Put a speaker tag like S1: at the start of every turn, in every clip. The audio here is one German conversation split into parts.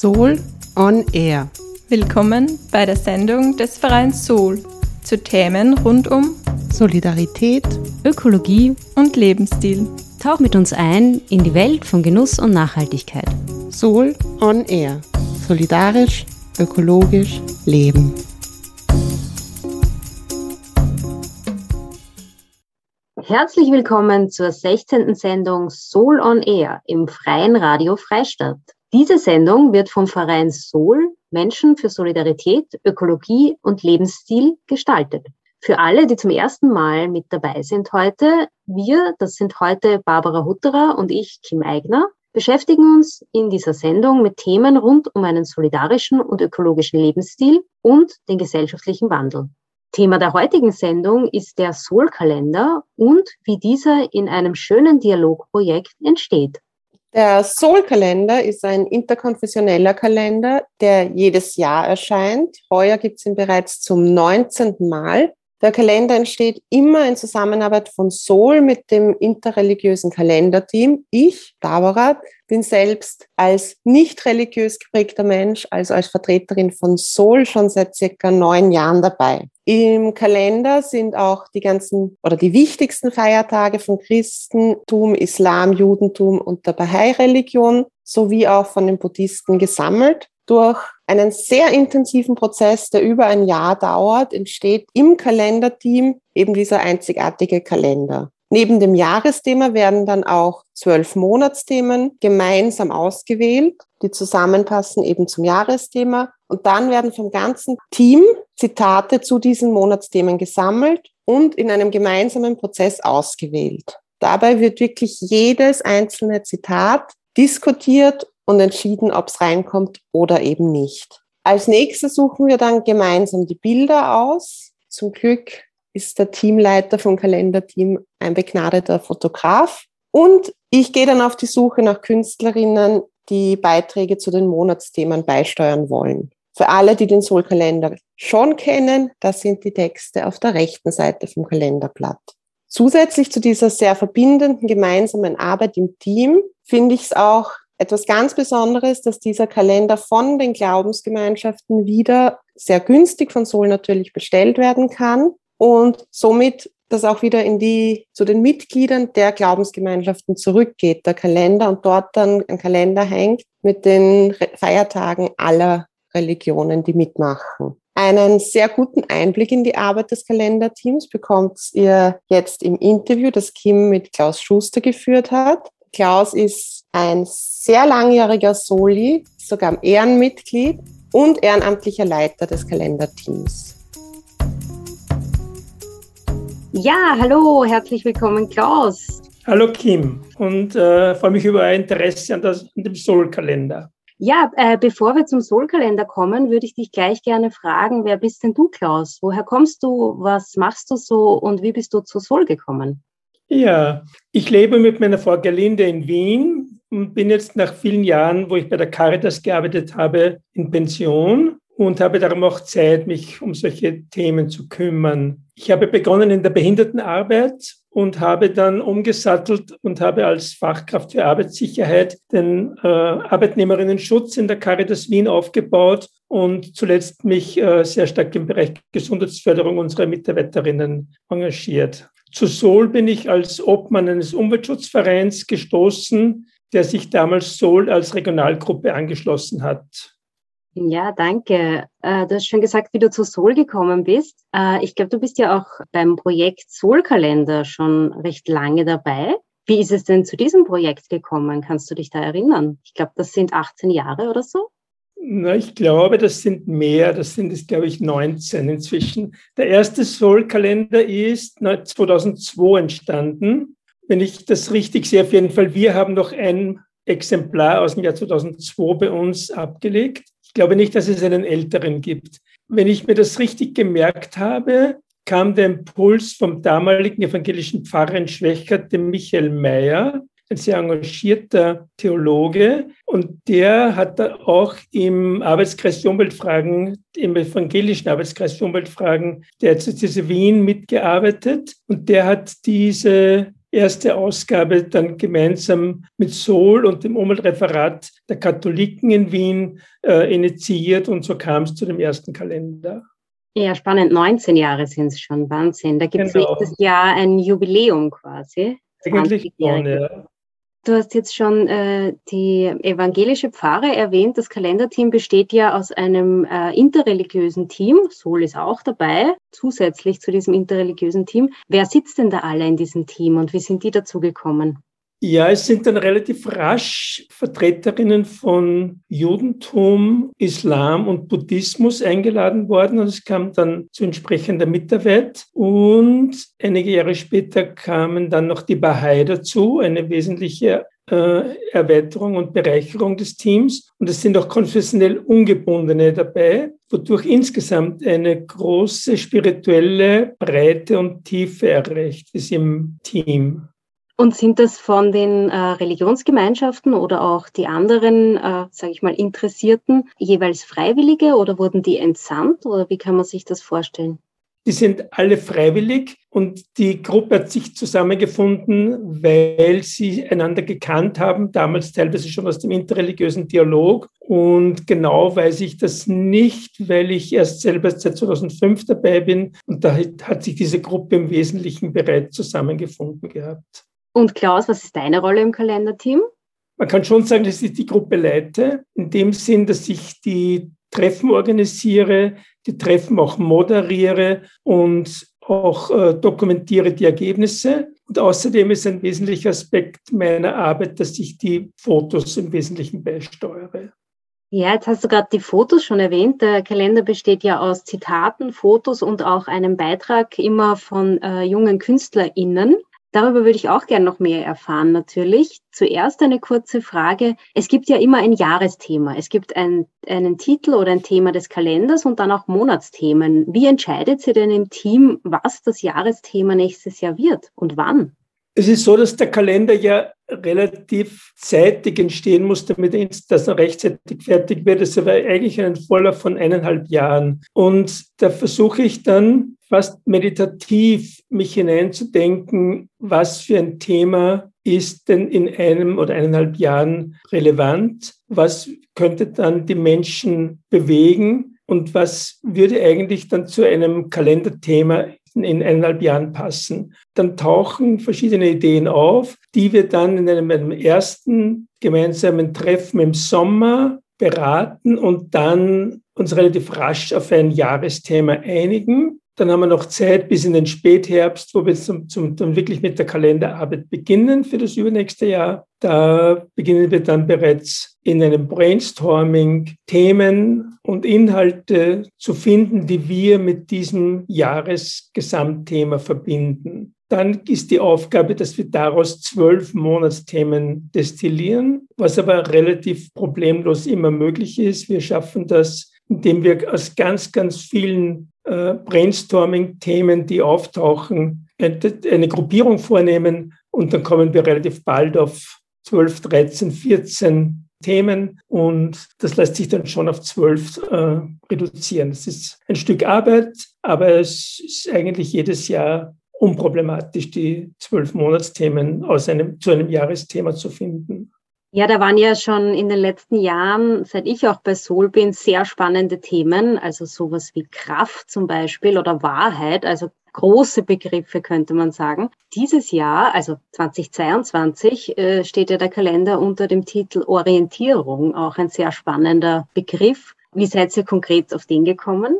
S1: Soul on Air.
S2: Willkommen bei der Sendung des Vereins Soul zu Themen rund um
S1: Solidarität,
S2: Ökologie und Lebensstil.
S3: Tauch mit uns ein in die Welt von Genuss und Nachhaltigkeit.
S1: Soul on Air. Solidarisch, ökologisch, leben.
S3: Herzlich willkommen zur 16. Sendung Soul on Air im Freien Radio Freistadt. Diese Sendung wird vom Verein Soul Menschen für Solidarität, Ökologie und Lebensstil gestaltet. Für alle, die zum ersten Mal mit dabei sind heute, wir, das sind heute Barbara Hutterer und ich, Kim Eigner, beschäftigen uns in dieser Sendung mit Themen rund um einen solidarischen und ökologischen Lebensstil und den gesellschaftlichen Wandel. Thema der heutigen Sendung ist der Soul-Kalender und wie dieser in einem schönen Dialogprojekt entsteht.
S1: Der Soul-Kalender ist ein interkonfessioneller Kalender, der jedes Jahr erscheint. Heuer gibt es ihn bereits zum 19. Mal. Der Kalender entsteht immer in Zusammenarbeit von Soul mit dem interreligiösen Kalenderteam. Ich, Barbara, bin selbst als nicht religiös geprägter Mensch, also als Vertreterin von Soul, schon seit circa neun Jahren dabei. Im Kalender sind auch die ganzen oder die wichtigsten Feiertage von Christentum, Islam, Judentum und der Bahai-Religion sowie auch von den Buddhisten gesammelt. Durch einen sehr intensiven Prozess, der über ein Jahr dauert, entsteht im Kalenderteam eben dieser einzigartige Kalender. Neben dem Jahresthema werden dann auch zwölf Monatsthemen gemeinsam ausgewählt, die zusammenpassen eben zum Jahresthema. Und dann werden vom ganzen Team Zitate zu diesen Monatsthemen gesammelt und in einem gemeinsamen Prozess ausgewählt. Dabei wird wirklich jedes einzelne Zitat diskutiert und entschieden, ob es reinkommt oder eben nicht. Als nächstes suchen wir dann gemeinsam die Bilder aus. Zum Glück ist der Teamleiter vom Kalenderteam ein begnadeter Fotograf. Und ich gehe dann auf die Suche nach Künstlerinnen, die Beiträge zu den Monatsthemen beisteuern wollen. Für alle, die den Soul-Kalender schon kennen, das sind die Texte auf der rechten Seite vom Kalenderblatt. Zusätzlich zu dieser sehr verbindenden gemeinsamen Arbeit im Team finde ich es auch etwas ganz Besonderes, dass dieser Kalender von den Glaubensgemeinschaften wieder sehr günstig von Sol natürlich bestellt werden kann und somit das auch wieder in die, zu den Mitgliedern der Glaubensgemeinschaften zurückgeht, der Kalender und dort dann ein Kalender hängt mit den Feiertagen aller Religionen, die mitmachen. Einen sehr guten Einblick in die Arbeit des Kalenderteams bekommt ihr jetzt im Interview, das Kim mit Klaus Schuster geführt hat. Klaus ist ein sehr langjähriger Soli, sogar Ehrenmitglied und ehrenamtlicher Leiter des Kalenderteams.
S3: Ja, hallo, herzlich willkommen, Klaus.
S4: Hallo Kim und äh, freue mich über euer Interesse an, das, an dem Soul-Kalender.
S3: Ja, äh, bevor wir zum Soul-Kalender kommen, würde ich dich gleich gerne fragen, wer bist denn du, Klaus? Woher kommst du? Was machst du so und wie bist du zu Soul gekommen?
S4: Ja, ich lebe mit meiner Frau Gerlinde in Wien und bin jetzt nach vielen Jahren, wo ich bei der Caritas gearbeitet habe, in Pension und habe darum auch Zeit, mich um solche Themen zu kümmern. Ich habe begonnen in der Behindertenarbeit und habe dann umgesattelt und habe als Fachkraft für Arbeitssicherheit den äh, Arbeitnehmerinnenschutz in der Caritas Wien aufgebaut und zuletzt mich äh, sehr stark im Bereich Gesundheitsförderung unserer Mitarbeiterinnen engagiert. Zu Sol bin ich als Obmann eines Umweltschutzvereins gestoßen, der sich damals Sol als Regionalgruppe angeschlossen hat.
S3: Ja, danke. Äh, du hast schon gesagt, wie du zu Sol gekommen bist. Äh, ich glaube, du bist ja auch beim Projekt Sol-Kalender schon recht lange dabei. Wie ist es denn zu diesem Projekt gekommen? Kannst du dich da erinnern? Ich glaube, das sind 18 Jahre oder so.
S4: Na, ich glaube, das sind mehr. Das sind es, glaube ich, 19 inzwischen. Der erste Soul-Kalender ist 2002 entstanden. Wenn ich das richtig sehe, auf jeden Fall. Wir haben noch ein Exemplar aus dem Jahr 2002 bei uns abgelegt. Ich glaube nicht, dass es einen älteren gibt. Wenn ich mir das richtig gemerkt habe, kam der Impuls vom damaligen evangelischen Pfarrer in Schwächert, dem Michael Mayer, ein sehr engagierter Theologe und der hat auch im Arbeitskreis Umweltfragen, im evangelischen Arbeitskreis Umweltfragen der Diözese Wien mitgearbeitet und der hat diese erste Ausgabe dann gemeinsam mit Sol und dem Umweltreferat der Katholiken in Wien äh, initiiert und so kam es zu dem ersten Kalender.
S3: Ja, spannend. 19 Jahre sind es schon. Wahnsinn. Da gibt es genau. nächstes Jahr ein Jubiläum quasi.
S4: Eigentlich schon, ja.
S3: Du hast jetzt schon äh, die evangelische Pfarre erwähnt. Das Kalenderteam besteht ja aus einem äh, interreligiösen Team. Sol ist auch dabei, zusätzlich zu diesem interreligiösen Team. Wer sitzt denn da alle in diesem Team und wie sind die dazu gekommen?
S4: Ja, es sind dann relativ rasch Vertreterinnen von Judentum, Islam und Buddhismus eingeladen worden und es kam dann zu entsprechender Mitarbeit. Und einige Jahre später kamen dann noch die Bahai dazu, eine wesentliche äh, Erweiterung und Bereicherung des Teams. Und es sind auch konfessionell Ungebundene dabei, wodurch insgesamt eine große spirituelle Breite und Tiefe erreicht ist im Team.
S3: Und sind das von den äh, Religionsgemeinschaften oder auch die anderen, äh, sage ich mal, Interessierten jeweils Freiwillige oder wurden die entsandt oder wie kann man sich das vorstellen?
S4: Die sind alle freiwillig und die Gruppe hat sich zusammengefunden, weil sie einander gekannt haben, damals teilweise schon aus dem interreligiösen Dialog. Und genau weiß ich das nicht, weil ich erst selber seit 2005 dabei bin und da hat sich diese Gruppe im Wesentlichen bereits zusammengefunden gehabt.
S3: Und Klaus, was ist deine Rolle im Kalenderteam?
S4: Man kann schon sagen, dass ich die Gruppe leite, in dem Sinn, dass ich die Treffen organisiere, die Treffen auch moderiere und auch äh, dokumentiere die Ergebnisse. Und außerdem ist ein wesentlicher Aspekt meiner Arbeit, dass ich die Fotos im Wesentlichen beisteuere.
S3: Ja, jetzt hast du gerade die Fotos schon erwähnt. Der Kalender besteht ja aus Zitaten, Fotos und auch einem Beitrag immer von äh, jungen KünstlerInnen. Darüber würde ich auch gerne noch mehr erfahren, natürlich. Zuerst eine kurze Frage. Es gibt ja immer ein Jahresthema. Es gibt ein, einen Titel oder ein Thema des Kalenders und dann auch Monatsthemen. Wie entscheidet sie denn im Team, was das Jahresthema nächstes Jahr wird und wann?
S4: Es ist so, dass der Kalender ja relativ zeitig entstehen muss, damit er rechtzeitig fertig wird. Es war eigentlich ein Vorlauf von eineinhalb Jahren. Und da versuche ich dann fast meditativ mich hineinzudenken, was für ein Thema ist denn in einem oder eineinhalb Jahren relevant? Was könnte dann die Menschen bewegen? Und was würde eigentlich dann zu einem Kalenderthema in eineinhalb Jahren passen? Dann tauchen verschiedene Ideen auf, die wir dann in einem, einem ersten gemeinsamen Treffen im Sommer beraten und dann uns relativ rasch auf ein Jahresthema einigen. Dann haben wir noch Zeit bis in den Spätherbst, wo wir zum, zum, dann wirklich mit der Kalenderarbeit beginnen für das übernächste Jahr. Da beginnen wir dann bereits in einem Brainstorming Themen und Inhalte zu finden, die wir mit diesem Jahresgesamtthema verbinden. Dann ist die Aufgabe, dass wir daraus zwölf Monatsthemen destillieren, was aber relativ problemlos immer möglich ist. Wir schaffen das, indem wir aus ganz, ganz vielen äh, Brainstorming-Themen, die auftauchen, eine Gruppierung vornehmen und dann kommen wir relativ bald auf 12, 13, 14 Themen und das lässt sich dann schon auf 12 äh, reduzieren. Das ist ein Stück Arbeit, aber es ist eigentlich jedes Jahr unproblematisch, die zwölf Monatsthemen aus einem, zu einem Jahresthema zu finden.
S3: Ja, da waren ja schon in den letzten Jahren, seit ich auch bei Sol bin, sehr spannende Themen, also sowas wie Kraft zum Beispiel oder Wahrheit, also große Begriffe könnte man sagen. Dieses Jahr, also 2022, äh, steht ja der Kalender unter dem Titel Orientierung, auch ein sehr spannender Begriff. Wie seid ihr konkret auf den gekommen?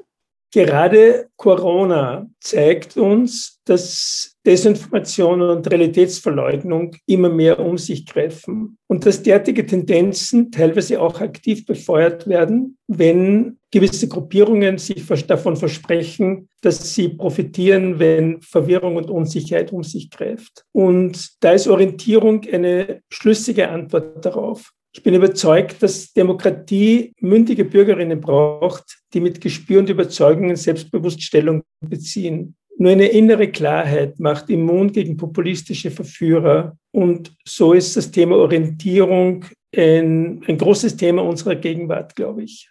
S4: Gerade Corona zeigt uns, dass Desinformation und Realitätsverleugnung immer mehr um sich greifen und dass derartige Tendenzen teilweise auch aktiv befeuert werden, wenn gewisse Gruppierungen sich davon versprechen, dass sie profitieren, wenn Verwirrung und Unsicherheit um sich greift. Und da ist Orientierung eine schlüssige Antwort darauf. Ich bin überzeugt, dass Demokratie mündige Bürgerinnen braucht, die mit Gespür und Überzeugungen selbstbewusst Stellung beziehen. Nur eine innere Klarheit macht immun gegen populistische Verführer. Und so ist das Thema Orientierung ein, ein großes Thema unserer Gegenwart, glaube ich.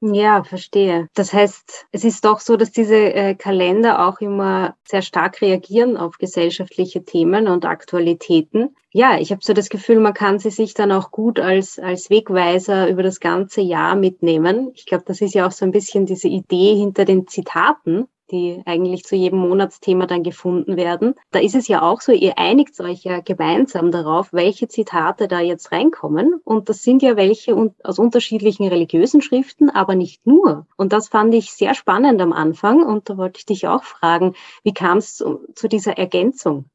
S3: Ja, verstehe. Das heißt, es ist doch so, dass diese äh, Kalender auch immer sehr stark reagieren auf gesellschaftliche Themen und Aktualitäten. Ja, ich habe so das Gefühl, man kann sie sich dann auch gut als, als Wegweiser über das ganze Jahr mitnehmen. Ich glaube, das ist ja auch so ein bisschen diese Idee hinter den Zitaten, die eigentlich zu jedem Monatsthema dann gefunden werden. Da ist es ja auch so, ihr einigt euch ja gemeinsam darauf, welche Zitate da jetzt reinkommen. Und das sind ja welche aus unterschiedlichen religiösen Schriften, aber nicht nur. Und das fand ich sehr spannend am Anfang. Und da wollte ich dich auch fragen, wie kam es zu, zu dieser Ergänzung?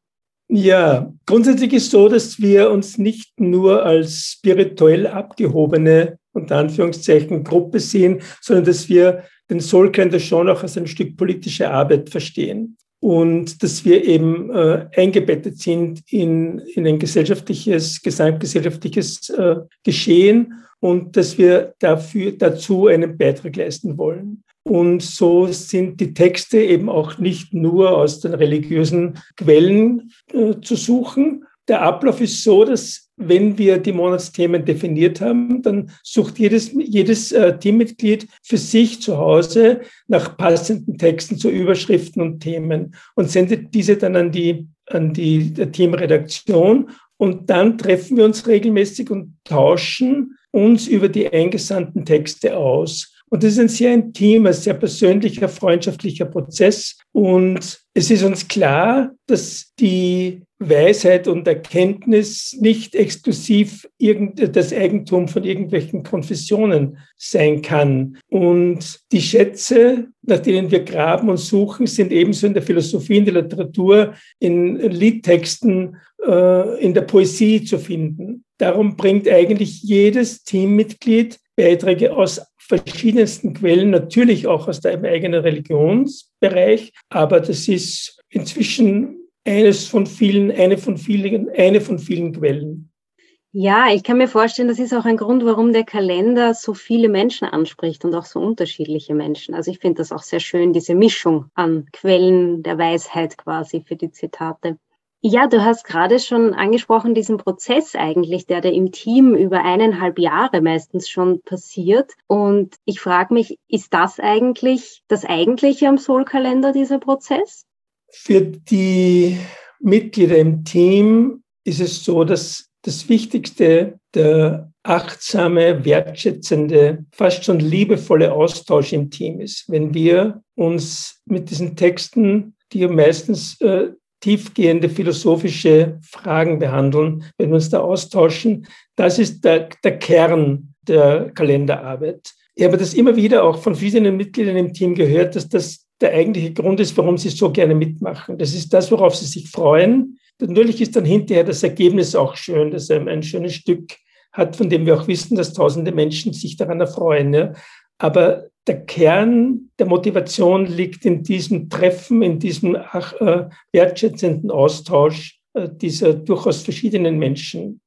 S4: Ja, grundsätzlich ist so, dass wir uns nicht nur als spirituell abgehobene, unter Anführungszeichen, Gruppe sehen, sondern dass wir den Soulkalender schon auch als ein Stück politische Arbeit verstehen und dass wir eben äh, eingebettet sind in, in ein gesellschaftliches, gesamtgesellschaftliches äh, Geschehen und dass wir dafür, dazu einen Beitrag leisten wollen. Und so sind die Texte eben auch nicht nur aus den religiösen Quellen äh, zu suchen. Der Ablauf ist so, dass wenn wir die Monatsthemen definiert haben, dann sucht jedes, jedes äh, Teammitglied für sich zu Hause nach passenden Texten zu Überschriften und Themen und sendet diese dann an die, an die Teamredaktion. Und dann treffen wir uns regelmäßig und tauschen uns über die eingesandten Texte aus. Und das ist ein sehr intimer, sehr persönlicher, freundschaftlicher Prozess. Und es ist uns klar, dass die Weisheit und Erkenntnis nicht exklusiv das Eigentum von irgendwelchen Konfessionen sein kann. Und die Schätze, nach denen wir graben und suchen, sind ebenso in der Philosophie, in der Literatur, in Liedtexten, äh, in der Poesie zu finden. Darum bringt eigentlich jedes Teammitglied Beiträge aus verschiedensten Quellen, natürlich auch aus deinem eigenen Religionsbereich, aber das ist inzwischen eines von vielen, eine von vielen, eine von vielen Quellen.
S3: Ja, ich kann mir vorstellen, das ist auch ein Grund, warum der Kalender so viele Menschen anspricht und auch so unterschiedliche Menschen. Also ich finde das auch sehr schön, diese Mischung an Quellen der Weisheit quasi für die Zitate. Ja, du hast gerade schon angesprochen, diesen Prozess eigentlich, der da im Team über eineinhalb Jahre meistens schon passiert. Und ich frage mich, ist das eigentlich das Eigentliche am Soul-Kalender, dieser Prozess?
S4: Für die Mitglieder im Team ist es so, dass das Wichtigste der achtsame, wertschätzende, fast schon liebevolle Austausch im Team ist. Wenn wir uns mit diesen Texten, die ja meistens äh, tiefgehende philosophische Fragen behandeln, wenn wir uns da austauschen. Das ist der, der Kern der Kalenderarbeit. Ich habe das immer wieder auch von verschiedenen Mitgliedern im Team gehört, dass das der eigentliche Grund ist, warum sie so gerne mitmachen. Das ist das, worauf sie sich freuen. Natürlich ist dann hinterher das Ergebnis auch schön, dass er ein schönes Stück hat, von dem wir auch wissen, dass tausende Menschen sich daran erfreuen. Ja. Aber der Kern der Motivation liegt in diesem Treffen, in diesem ach, äh, wertschätzenden Austausch äh, dieser durchaus verschiedenen Menschen.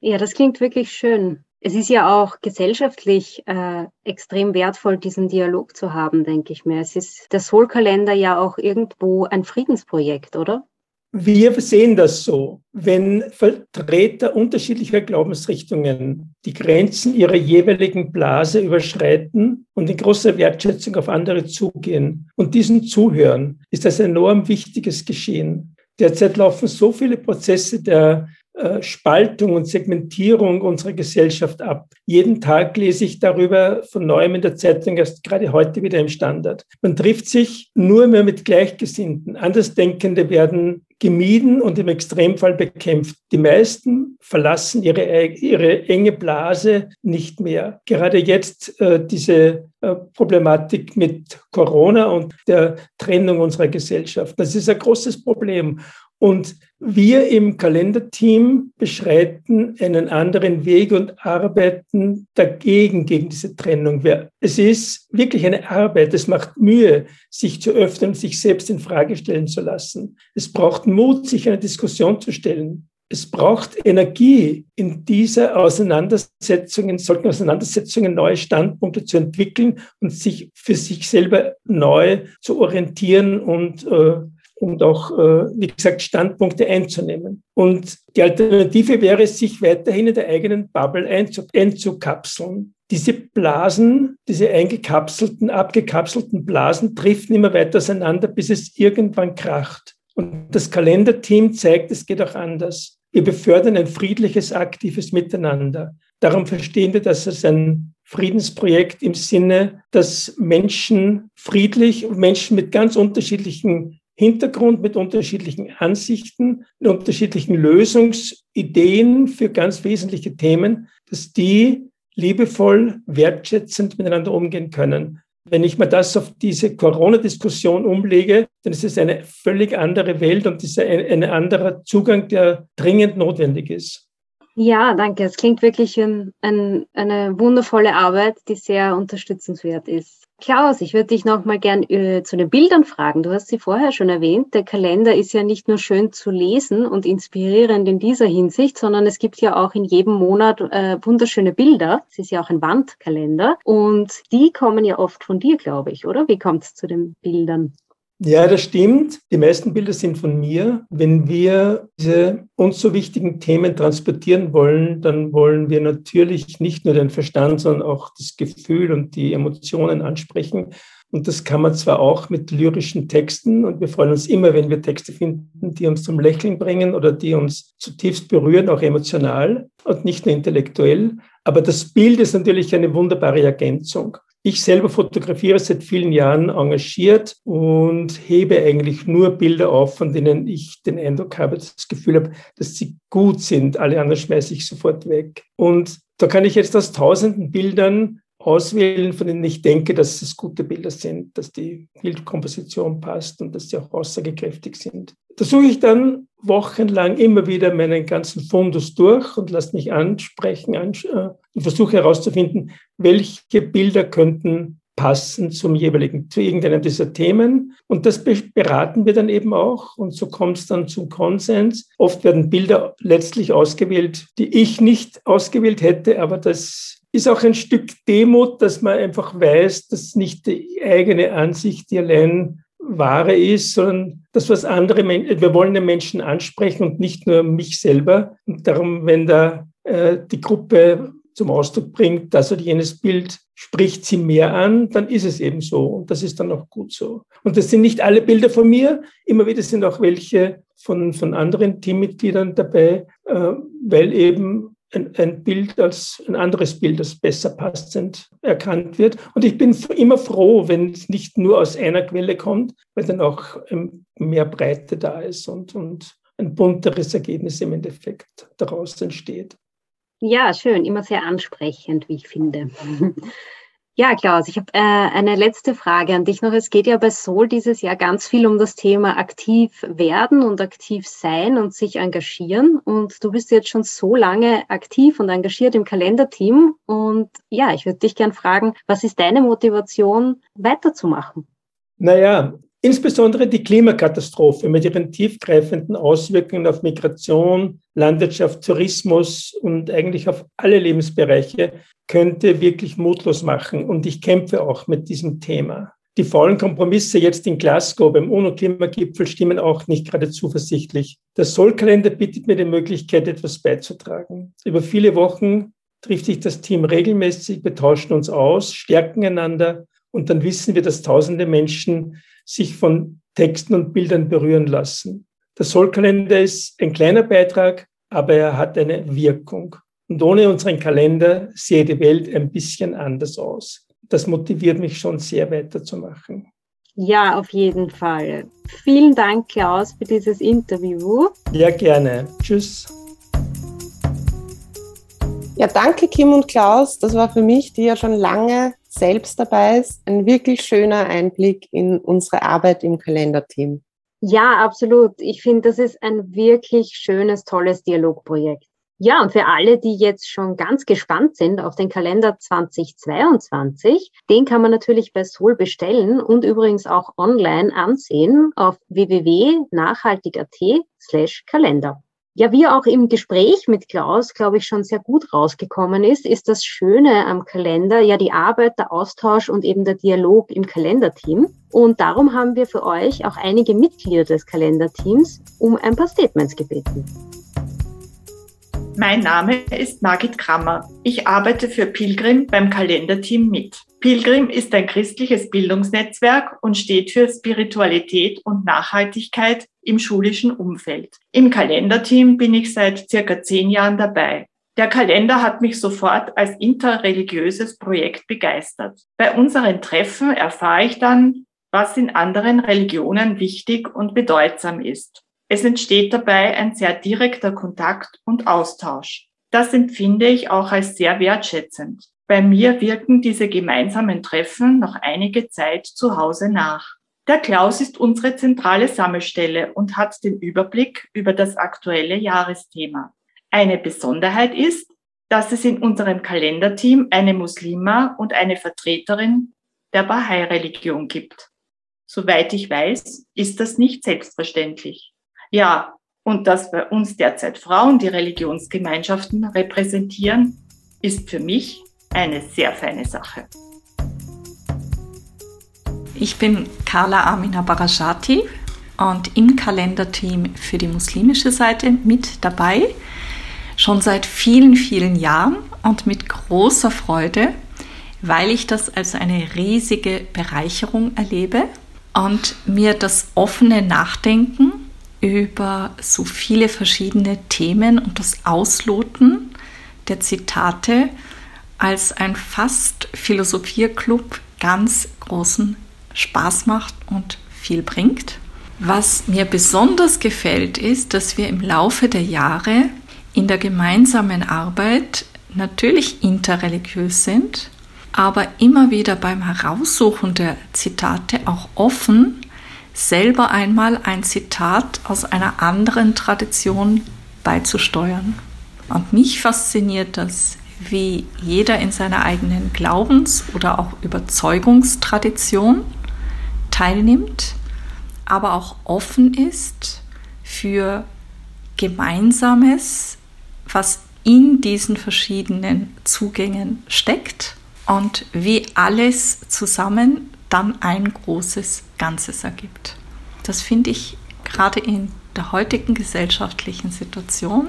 S3: Ja, das klingt wirklich schön. Es ist ja auch gesellschaftlich äh, extrem wertvoll, diesen Dialog zu haben, denke ich mir. Es ist der Soul-Kalender ja auch irgendwo ein Friedensprojekt, oder?
S4: Wir sehen das so, wenn Vertreter unterschiedlicher Glaubensrichtungen die Grenzen ihrer jeweiligen Blase überschreiten und in großer Wertschätzung auf andere zugehen und diesen zuhören, ist das enorm wichtiges Geschehen. Derzeit laufen so viele Prozesse der Spaltung und Segmentierung unserer Gesellschaft ab. Jeden Tag lese ich darüber von neuem in der Zeitung, erst gerade heute wieder im Standard. Man trifft sich nur mehr mit Gleichgesinnten. Andersdenkende werden gemieden und im Extremfall bekämpft. Die meisten verlassen ihre, ihre enge Blase nicht mehr. Gerade jetzt äh, diese äh, Problematik mit Corona und der Trennung unserer Gesellschaft. Das ist ein großes Problem. Und wir im Kalenderteam beschreiten einen anderen Weg und arbeiten dagegen, gegen diese Trennung. Es ist wirklich eine Arbeit. Es macht Mühe, sich zu öffnen, sich selbst in Frage stellen zu lassen. Es braucht Mut, sich einer Diskussion zu stellen. Es braucht Energie, in dieser Auseinandersetzung, in solchen Auseinandersetzungen neue Standpunkte zu entwickeln und sich für sich selber neu zu orientieren und äh, und auch, äh, wie gesagt, Standpunkte einzunehmen. Und die Alternative wäre, sich weiterhin in der eigenen Bubble einzukapseln. Diese Blasen, diese eingekapselten, abgekapselten Blasen driften immer weiter auseinander, bis es irgendwann kracht. Und das Kalenderteam zeigt, es geht auch anders. Wir befördern ein friedliches, aktives Miteinander. Darum verstehen wir das als ein Friedensprojekt im Sinne, dass Menschen friedlich und Menschen mit ganz unterschiedlichen Hintergrund, mit unterschiedlichen Ansichten, mit unterschiedlichen Lösungsideen für ganz wesentliche Themen, dass die liebevoll, wertschätzend miteinander umgehen können. Wenn ich mal das auf diese Corona-Diskussion umlege, dann ist es eine völlig andere Welt und ist ein, ein anderer Zugang, der dringend notwendig ist.
S3: Ja, danke. Es klingt wirklich ein, ein, eine wundervolle Arbeit, die sehr unterstützenswert ist. Klaus, ich würde dich noch mal gern äh, zu den Bildern fragen. Du hast sie vorher schon erwähnt. Der Kalender ist ja nicht nur schön zu lesen und inspirierend in dieser Hinsicht, sondern es gibt ja auch in jedem Monat äh, wunderschöne Bilder. Es ist ja auch ein Wandkalender und die kommen ja oft von dir, glaube ich, oder? Wie kommt es zu den Bildern?
S4: Ja, das stimmt. Die meisten Bilder sind von mir. Wenn wir diese uns so wichtigen Themen transportieren wollen, dann wollen wir natürlich nicht nur den Verstand, sondern auch das Gefühl und die Emotionen ansprechen. Und das kann man zwar auch mit lyrischen Texten und wir freuen uns immer, wenn wir Texte finden, die uns zum Lächeln bringen oder die uns zutiefst berühren, auch emotional und nicht nur intellektuell. Aber das Bild ist natürlich eine wunderbare Ergänzung. Ich selber fotografiere seit vielen Jahren engagiert und hebe eigentlich nur Bilder auf, von denen ich den Eindruck habe, das Gefühl habe, dass sie gut sind. Alle anderen schmeiße ich sofort weg. Und da kann ich jetzt aus tausenden Bildern auswählen, von denen ich denke, dass es gute Bilder sind, dass die Bildkomposition passt und dass sie auch aussagekräftig sind. Da suche ich dann wochenlang immer wieder meinen ganzen Fundus durch und lasse mich ansprechen ans äh, und versuche herauszufinden, welche Bilder könnten passen zum jeweiligen, zu irgendeinem dieser Themen. Und das beraten wir dann eben auch. Und so kommt es dann zum Konsens. Oft werden Bilder letztlich ausgewählt, die ich nicht ausgewählt hätte, aber das ist auch ein Stück Demut, dass man einfach weiß, dass nicht die eigene Ansicht die allein wahre ist, sondern das, was andere Menschen, wir wollen den Menschen ansprechen und nicht nur mich selber. Und darum, wenn da äh, die Gruppe zum Ausdruck bringt, dass oder jenes Bild spricht sie mehr an, dann ist es eben so. Und das ist dann auch gut so. Und das sind nicht alle Bilder von mir. Immer wieder sind auch welche von, von anderen Teammitgliedern dabei, äh, weil eben ein, ein, Bild als ein anderes Bild, das besser passend erkannt wird. Und ich bin immer froh, wenn es nicht nur aus einer Quelle kommt, weil dann auch ähm, mehr Breite da ist und, und ein bunteres Ergebnis im Endeffekt daraus entsteht.
S3: Ja, schön, immer sehr ansprechend, wie ich finde. Ja, Klaus, ich habe äh, eine letzte Frage an dich noch. Es geht ja bei Soul dieses Jahr ganz viel um das Thema aktiv werden und aktiv sein und sich engagieren. Und du bist jetzt schon so lange aktiv und engagiert im Kalenderteam. Und ja, ich würde dich gern fragen, was ist deine Motivation, weiterzumachen?
S4: Naja, Insbesondere die Klimakatastrophe mit ihren tiefgreifenden Auswirkungen auf Migration, Landwirtschaft, Tourismus und eigentlich auf alle Lebensbereiche könnte wirklich mutlos machen. Und ich kämpfe auch mit diesem Thema. Die faulen Kompromisse jetzt in Glasgow beim UNO-Klimagipfel stimmen auch nicht gerade zuversichtlich. Der Sollkalender bietet mir die Möglichkeit, etwas beizutragen. Über viele Wochen trifft sich das Team regelmäßig, wir tauschen uns aus, stärken einander und dann wissen wir, dass tausende Menschen sich von Texten und Bildern berühren lassen. Der Sollkalender ist ein kleiner Beitrag, aber er hat eine Wirkung. Und ohne unseren Kalender sähe die Welt ein bisschen anders aus. Das motiviert mich schon sehr weiterzumachen.
S3: Ja, auf jeden Fall. Vielen Dank, Klaus, für dieses Interview.
S4: Ja, gerne. Tschüss.
S1: Ja, danke Kim und Klaus. Das war für mich, die ja schon lange selbst dabei ist, ein wirklich schöner Einblick in unsere Arbeit im Kalenderteam.
S3: Ja, absolut. Ich finde, das ist ein wirklich schönes, tolles Dialogprojekt. Ja, und für alle, die jetzt schon ganz gespannt sind auf den Kalender 2022, den kann man natürlich bei Sol bestellen und übrigens auch online ansehen auf www.nachhaltig.at slash Kalender. Ja, wie auch im Gespräch mit Klaus, glaube ich, schon sehr gut rausgekommen ist, ist das Schöne am Kalender ja die Arbeit, der Austausch und eben der Dialog im Kalenderteam. Und darum haben wir für euch auch einige Mitglieder des Kalenderteams um ein paar Statements gebeten.
S5: Mein Name ist Margit Krammer. Ich arbeite für Pilgrim beim Kalenderteam mit. Pilgrim ist ein christliches Bildungsnetzwerk und steht für Spiritualität und Nachhaltigkeit im schulischen Umfeld. Im Kalenderteam bin ich seit circa zehn Jahren dabei. Der Kalender hat mich sofort als interreligiöses Projekt begeistert. Bei unseren Treffen erfahre ich dann, was in anderen Religionen wichtig und bedeutsam ist. Es entsteht dabei ein sehr direkter Kontakt und Austausch. Das empfinde ich auch als sehr wertschätzend. Bei mir wirken diese gemeinsamen Treffen noch einige Zeit zu Hause nach. Der Klaus ist unsere zentrale Sammelstelle und hat den Überblick über das aktuelle Jahresthema. Eine Besonderheit ist, dass es in unserem Kalenderteam eine Muslima und eine Vertreterin der Bahai-Religion gibt. Soweit ich weiß, ist das nicht selbstverständlich. Ja, und dass bei uns derzeit Frauen die Religionsgemeinschaften repräsentieren, ist für mich eine sehr feine Sache.
S6: Ich bin Carla Amina Barashati und im Kalenderteam für die muslimische Seite mit dabei, schon seit vielen, vielen Jahren und mit großer Freude, weil ich das als eine riesige Bereicherung erlebe und mir das offene Nachdenken über so viele verschiedene Themen und das Ausloten der Zitate als ein fast Philosophierclub ganz großen Spaß macht und viel bringt. Was mir besonders gefällt, ist, dass wir im Laufe der Jahre in der gemeinsamen Arbeit natürlich interreligiös sind, aber immer wieder beim Heraussuchen der Zitate auch offen selber einmal ein Zitat aus einer anderen Tradition beizusteuern. Und mich fasziniert das, wie jeder in seiner eigenen Glaubens- oder auch Überzeugungstradition teilnimmt, aber auch offen ist für Gemeinsames, was in diesen verschiedenen Zugängen steckt und wie alles zusammen dann ein großes Ganzes ergibt. Das finde ich gerade in der heutigen gesellschaftlichen Situation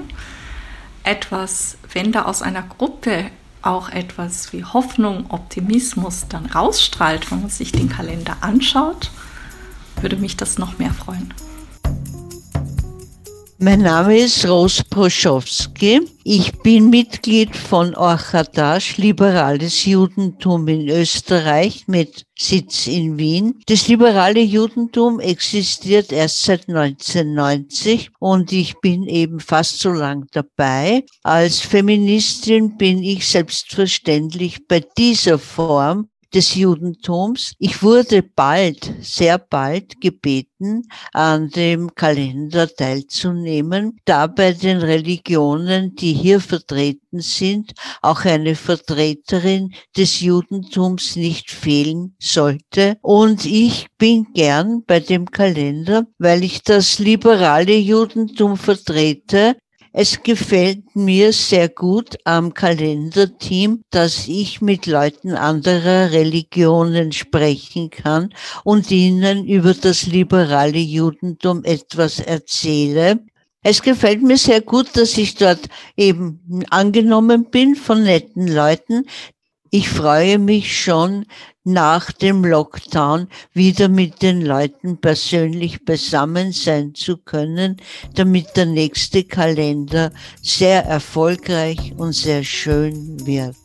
S6: etwas, wenn da aus einer Gruppe auch etwas wie Hoffnung, Optimismus dann rausstrahlt, wenn man sich den Kalender anschaut, würde mich das noch mehr freuen.
S7: Mein Name ist Ros Proschowski. Ich bin Mitglied von Orchadash, liberales Judentum in Österreich mit Sitz in Wien. Das liberale Judentum existiert erst seit 1990 und ich bin eben fast so lang dabei. Als Feministin bin ich selbstverständlich bei dieser Form des Judentums. Ich wurde bald, sehr bald gebeten, an dem Kalender teilzunehmen, da bei den Religionen, die hier vertreten sind, auch eine Vertreterin des Judentums nicht fehlen sollte. Und ich bin gern bei dem Kalender, weil ich das liberale Judentum vertrete, es gefällt mir sehr gut am Kalenderteam, dass ich mit Leuten anderer Religionen sprechen kann und ihnen über das liberale Judentum etwas erzähle. Es gefällt mir sehr gut, dass ich dort eben angenommen bin von netten Leuten. Ich freue mich schon, nach dem Lockdown wieder mit den Leuten persönlich beisammen sein zu können, damit der nächste Kalender sehr erfolgreich und sehr schön wird.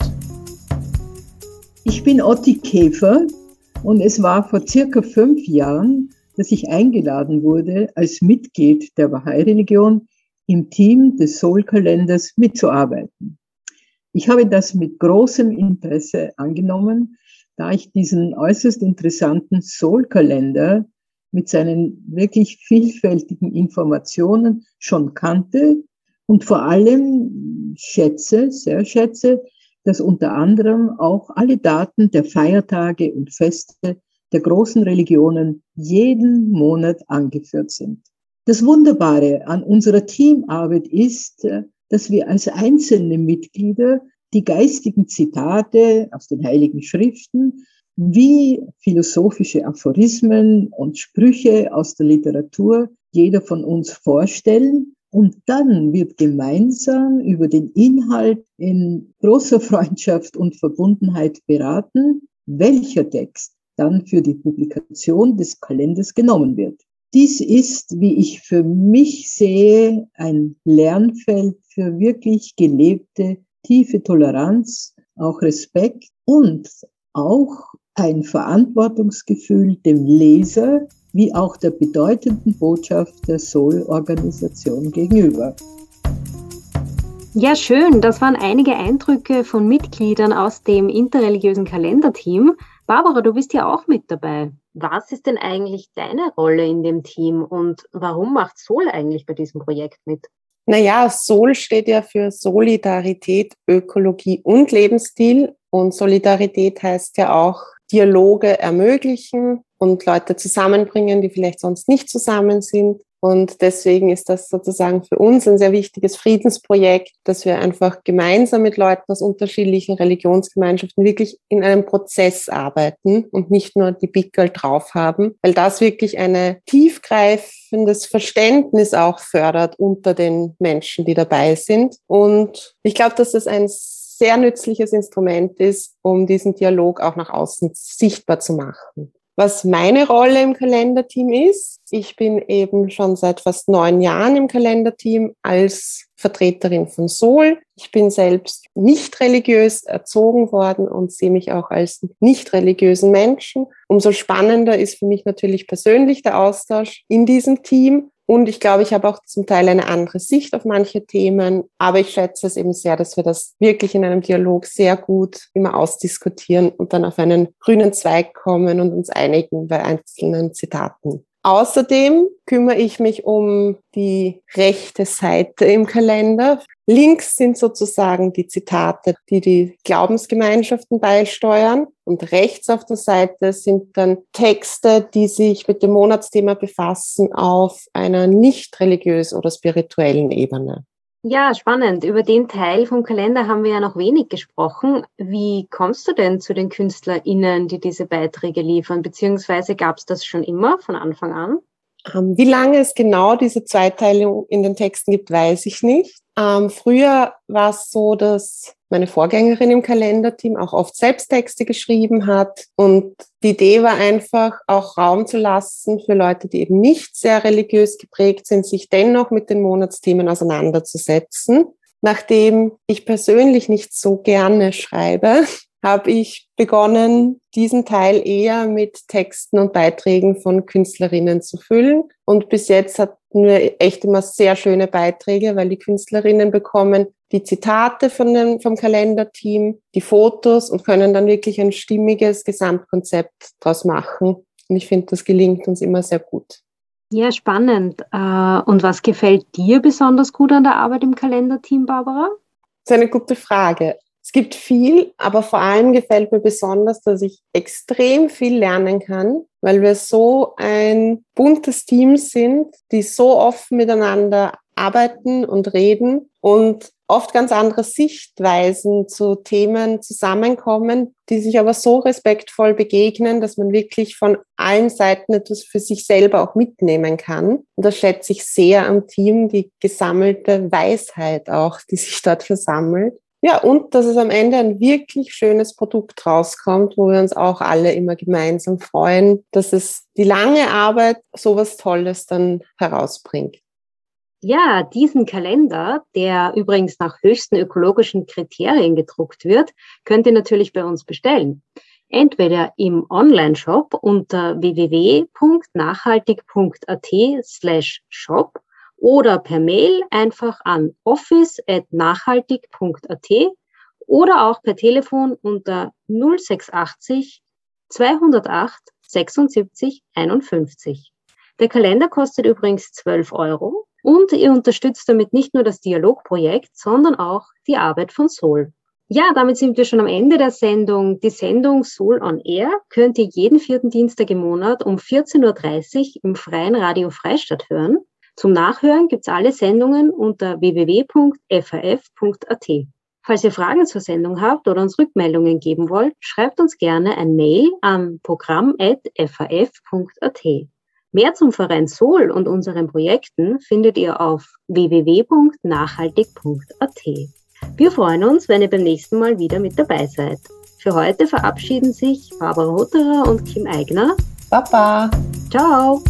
S8: Ich bin Otti Käfer und es war vor circa fünf Jahren, dass ich eingeladen wurde, als Mitglied der Bahai-Religion im Team des Soul-Kalenders mitzuarbeiten. Ich habe das mit großem Interesse angenommen, da ich diesen äußerst interessanten Soul-Kalender mit seinen wirklich vielfältigen Informationen schon kannte und vor allem schätze, sehr schätze, dass unter anderem auch alle Daten der Feiertage und Feste der großen Religionen jeden Monat angeführt sind. Das Wunderbare an unserer Teamarbeit ist, dass wir als einzelne Mitglieder die geistigen Zitate aus den heiligen Schriften wie philosophische Aphorismen und Sprüche aus der Literatur jeder von uns vorstellen. Und dann wird gemeinsam über den Inhalt in großer Freundschaft und Verbundenheit beraten, welcher Text dann für die Publikation des Kalenders genommen wird. Dies ist, wie ich für mich sehe, ein Lernfeld für wirklich gelebte tiefe Toleranz, auch Respekt und auch ein Verantwortungsgefühl dem Leser wie auch der bedeutenden Botschaft der Soul-Organisation gegenüber.
S3: Ja, schön. Das waren einige Eindrücke von Mitgliedern aus dem interreligiösen Kalenderteam. Barbara, du bist ja auch mit dabei. Was ist denn eigentlich deine Rolle in dem Team und warum macht Soul eigentlich bei diesem Projekt mit?
S1: Naja, Soul steht ja für Solidarität, Ökologie und Lebensstil. Und Solidarität heißt ja auch Dialoge ermöglichen und Leute zusammenbringen, die vielleicht sonst nicht zusammen sind. Und deswegen ist das sozusagen für uns ein sehr wichtiges Friedensprojekt, dass wir einfach gemeinsam mit Leuten aus unterschiedlichen Religionsgemeinschaften wirklich in einem Prozess arbeiten und nicht nur die Pickel drauf haben, weil das wirklich ein tiefgreifendes Verständnis auch fördert unter den Menschen, die dabei sind. Und ich glaube, dass das ein sehr nützliches Instrument ist, um diesen Dialog auch nach außen sichtbar zu machen. Was meine Rolle im Kalenderteam ist, ich bin eben schon seit fast neun Jahren im Kalenderteam als Vertreterin von Sol. Ich bin selbst nicht religiös erzogen worden und sehe mich auch als nicht religiösen Menschen. Umso spannender ist für mich natürlich persönlich der Austausch in diesem Team und ich glaube, ich habe auch zum Teil eine andere Sicht auf manche Themen. Aber ich schätze es eben sehr, dass wir das wirklich in einem Dialog sehr gut immer ausdiskutieren und dann auf einen grünen Zweig kommen und uns einigen bei einzelnen Zitaten. Außerdem kümmere ich mich um die rechte Seite im Kalender. Links sind sozusagen die Zitate, die die Glaubensgemeinschaften beisteuern. Und rechts auf der Seite sind dann Texte, die sich mit dem Monatsthema befassen auf einer nicht religiös oder spirituellen Ebene.
S3: Ja, spannend. Über den Teil vom Kalender haben wir ja noch wenig gesprochen. Wie kommst du denn zu den KünstlerInnen, die diese Beiträge liefern? Beziehungsweise gab es das schon immer von Anfang an?
S1: Ähm, wie lange es genau diese Zweiteilung in den Texten gibt, weiß ich nicht. Ähm, früher war es so, dass meine Vorgängerin im Kalenderteam auch oft Selbsttexte geschrieben hat. Und die Idee war einfach, auch Raum zu lassen für Leute, die eben nicht sehr religiös geprägt sind, sich dennoch mit den Monatsthemen auseinanderzusetzen. Nachdem ich persönlich nicht so gerne schreibe, habe ich begonnen, diesen Teil eher mit Texten und Beiträgen von Künstlerinnen zu füllen. Und bis jetzt hatten wir echt immer sehr schöne Beiträge, weil die Künstlerinnen bekommen die Zitate von dem, vom Kalenderteam, die Fotos und können dann wirklich ein stimmiges Gesamtkonzept daraus machen. Und ich finde, das gelingt uns immer sehr gut.
S3: Ja, spannend. Äh, und was gefällt dir besonders gut an der Arbeit im Kalenderteam, Barbara?
S1: Das ist eine gute Frage. Es gibt viel, aber vor allem gefällt mir besonders, dass ich extrem viel lernen kann, weil wir so ein buntes Team sind, die so offen miteinander arbeiten und reden und oft ganz andere Sichtweisen zu Themen zusammenkommen, die sich aber so respektvoll begegnen, dass man wirklich von allen Seiten etwas für sich selber auch mitnehmen kann. Und das schätze ich sehr am Team, die gesammelte Weisheit auch, die sich dort versammelt. Ja, und dass es am Ende ein wirklich schönes Produkt rauskommt, wo wir uns auch alle immer gemeinsam freuen, dass es die lange Arbeit so was Tolles dann herausbringt.
S3: Ja, diesen Kalender, der übrigens nach höchsten ökologischen Kriterien gedruckt wird, könnt ihr natürlich bei uns bestellen. Entweder im Online-Shop unter www.nachhaltig.at slash shop oder per Mail einfach an office.nachhaltig.at oder auch per Telefon unter 0680 208 76 51. Der Kalender kostet übrigens 12 Euro und ihr unterstützt damit nicht nur das Dialogprojekt, sondern auch die Arbeit von Soul. Ja, damit sind wir schon am Ende der Sendung. Die Sendung Soul on Air könnt ihr jeden vierten Dienstag im Monat um 14.30 Uhr im Freien Radio Freistadt hören. Zum Nachhören gibt es alle Sendungen unter www.faf.at. Falls ihr Fragen zur Sendung habt oder uns Rückmeldungen geben wollt, schreibt uns gerne ein Mail an programm.faf.at. Mehr zum Verein Sol und unseren Projekten findet ihr auf www.nachhaltig.at. Wir freuen uns, wenn ihr beim nächsten Mal wieder mit dabei seid. Für heute verabschieden sich Barbara Hotterer und Kim Eigner.
S1: Baba.
S3: Ciao.